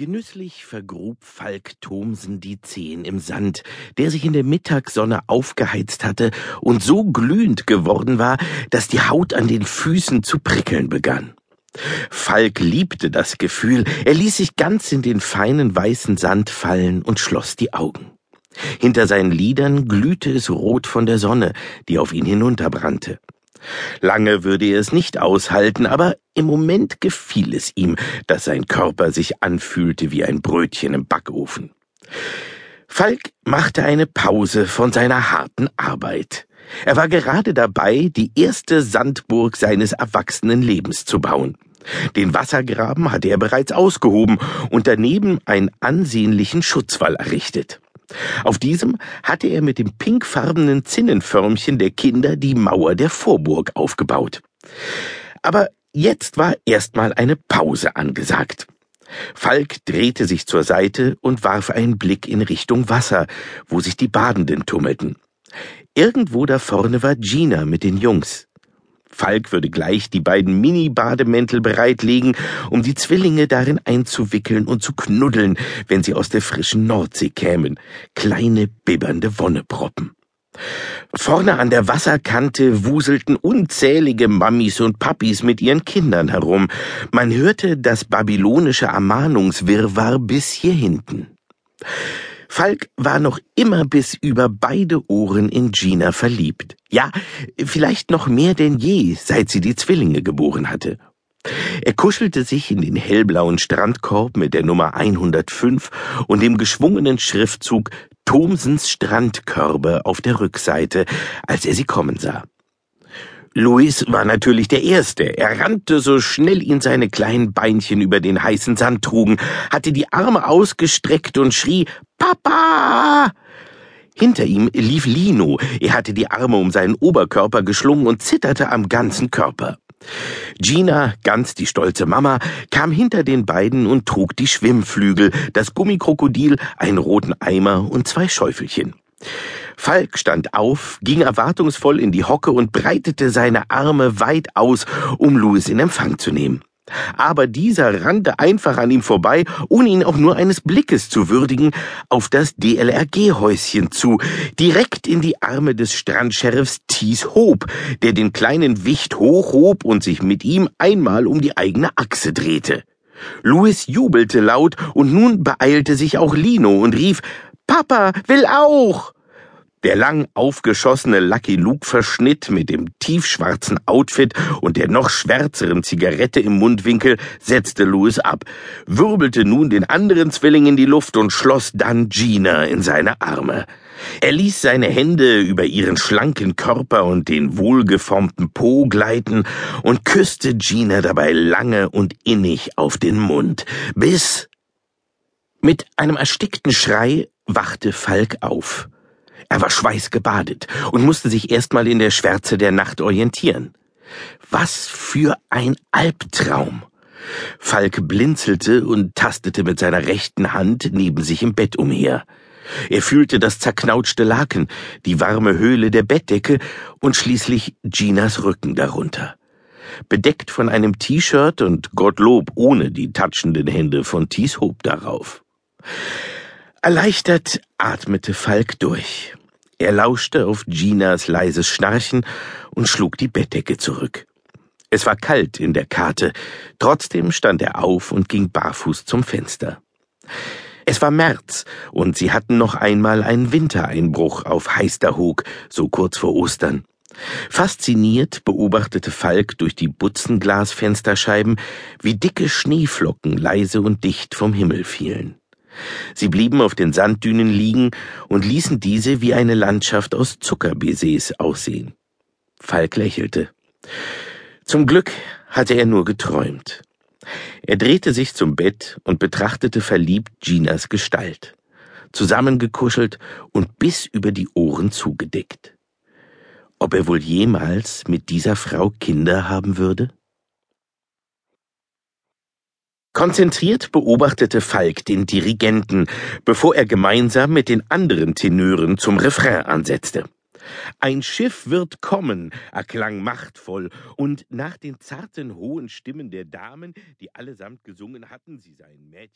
Genüsslich vergrub Falk Thomsen die Zehen im Sand, der sich in der Mittagssonne aufgeheizt hatte und so glühend geworden war, dass die Haut an den Füßen zu prickeln begann. Falk liebte das Gefühl, er ließ sich ganz in den feinen weißen Sand fallen und schloss die Augen. Hinter seinen Lidern glühte es rot von der Sonne, die auf ihn hinunterbrannte. Lange würde er es nicht aushalten, aber im Moment gefiel es ihm, dass sein Körper sich anfühlte wie ein Brötchen im Backofen. Falk machte eine Pause von seiner harten Arbeit. Er war gerade dabei, die erste Sandburg seines erwachsenen Lebens zu bauen. Den Wassergraben hatte er bereits ausgehoben und daneben einen ansehnlichen Schutzwall errichtet. Auf diesem hatte er mit dem pinkfarbenen Zinnenförmchen der Kinder die Mauer der Vorburg aufgebaut. Aber jetzt war erstmal eine Pause angesagt. Falk drehte sich zur Seite und warf einen Blick in Richtung Wasser, wo sich die Badenden tummelten. Irgendwo da vorne war Gina mit den Jungs. Falk würde gleich die beiden Mini-Bademäntel bereitlegen, um die Zwillinge darin einzuwickeln und zu knuddeln, wenn sie aus der frischen Nordsee kämen. Kleine, bibbernde Wonneproppen. Vorne an der Wasserkante wuselten unzählige Mammis und Papis mit ihren Kindern herum. Man hörte das babylonische Ermahnungswirrwarr bis hier hinten. Falk war noch immer bis über beide Ohren in Gina verliebt. Ja, vielleicht noch mehr denn je, seit sie die Zwillinge geboren hatte. Er kuschelte sich in den hellblauen Strandkorb mit der Nummer 105 und dem geschwungenen Schriftzug Thomsens Strandkörbe auf der Rückseite, als er sie kommen sah. Louis war natürlich der Erste. Er rannte so schnell ihn seine kleinen Beinchen über den heißen Sand trugen, hatte die Arme ausgestreckt und schrie Papa! Hinter ihm lief Lino. Er hatte die Arme um seinen Oberkörper geschlungen und zitterte am ganzen Körper. Gina, ganz die stolze Mama, kam hinter den beiden und trug die Schwimmflügel, das Gummikrokodil, einen roten Eimer und zwei Schäufelchen. Falk stand auf, ging erwartungsvoll in die Hocke und breitete seine Arme weit aus, um Louis in Empfang zu nehmen. Aber dieser rannte einfach an ihm vorbei, ohne ihn auch nur eines Blickes zu würdigen, auf das DLRG-Häuschen zu, direkt in die Arme des Strandsheriffs Thies Hob, der den kleinen Wicht hochhob und sich mit ihm einmal um die eigene Achse drehte. Louis jubelte laut und nun beeilte sich auch Lino und rief, Papa will auch! Der lang aufgeschossene Lucky Luke Verschnitt mit dem tiefschwarzen Outfit und der noch schwärzeren Zigarette im Mundwinkel setzte Louis ab, wirbelte nun den anderen Zwilling in die Luft und schloss dann Gina in seine Arme. Er ließ seine Hände über ihren schlanken Körper und den wohlgeformten Po gleiten und küsste Gina dabei lange und innig auf den Mund, bis mit einem erstickten Schrei wachte Falk auf. Er war schweißgebadet und musste sich erstmal in der Schwärze der Nacht orientieren. Was für ein Albtraum! Falk blinzelte und tastete mit seiner rechten Hand neben sich im Bett umher. Er fühlte das zerknautschte Laken, die warme Höhle der Bettdecke und schließlich Ginas Rücken darunter. Bedeckt von einem T-Shirt und Gottlob ohne die touchenden Hände von Thies Hob darauf. Erleichtert atmete Falk durch. Er lauschte auf Ginas leises Schnarchen und schlug die Bettdecke zurück. Es war kalt in der Karte, trotzdem stand er auf und ging barfuß zum Fenster. Es war März, und sie hatten noch einmal einen Wintereinbruch auf Heisterhoog, so kurz vor Ostern. Fasziniert beobachtete Falk durch die Butzenglasfensterscheiben, wie dicke Schneeflocken leise und dicht vom Himmel fielen. Sie blieben auf den Sanddünen liegen und ließen diese wie eine Landschaft aus Zuckerbaisers aussehen. Falk lächelte. Zum Glück hatte er nur geträumt. Er drehte sich zum Bett und betrachtete verliebt Ginas Gestalt, zusammengekuschelt und bis über die Ohren zugedeckt. Ob er wohl jemals mit dieser Frau Kinder haben würde? Konzentriert beobachtete Falk den Dirigenten, bevor er gemeinsam mit den anderen Tenören zum Refrain ansetzte. Ein Schiff wird kommen, erklang machtvoll, und nach den zarten hohen Stimmen der Damen, die allesamt gesungen hatten, sie seien Mädchen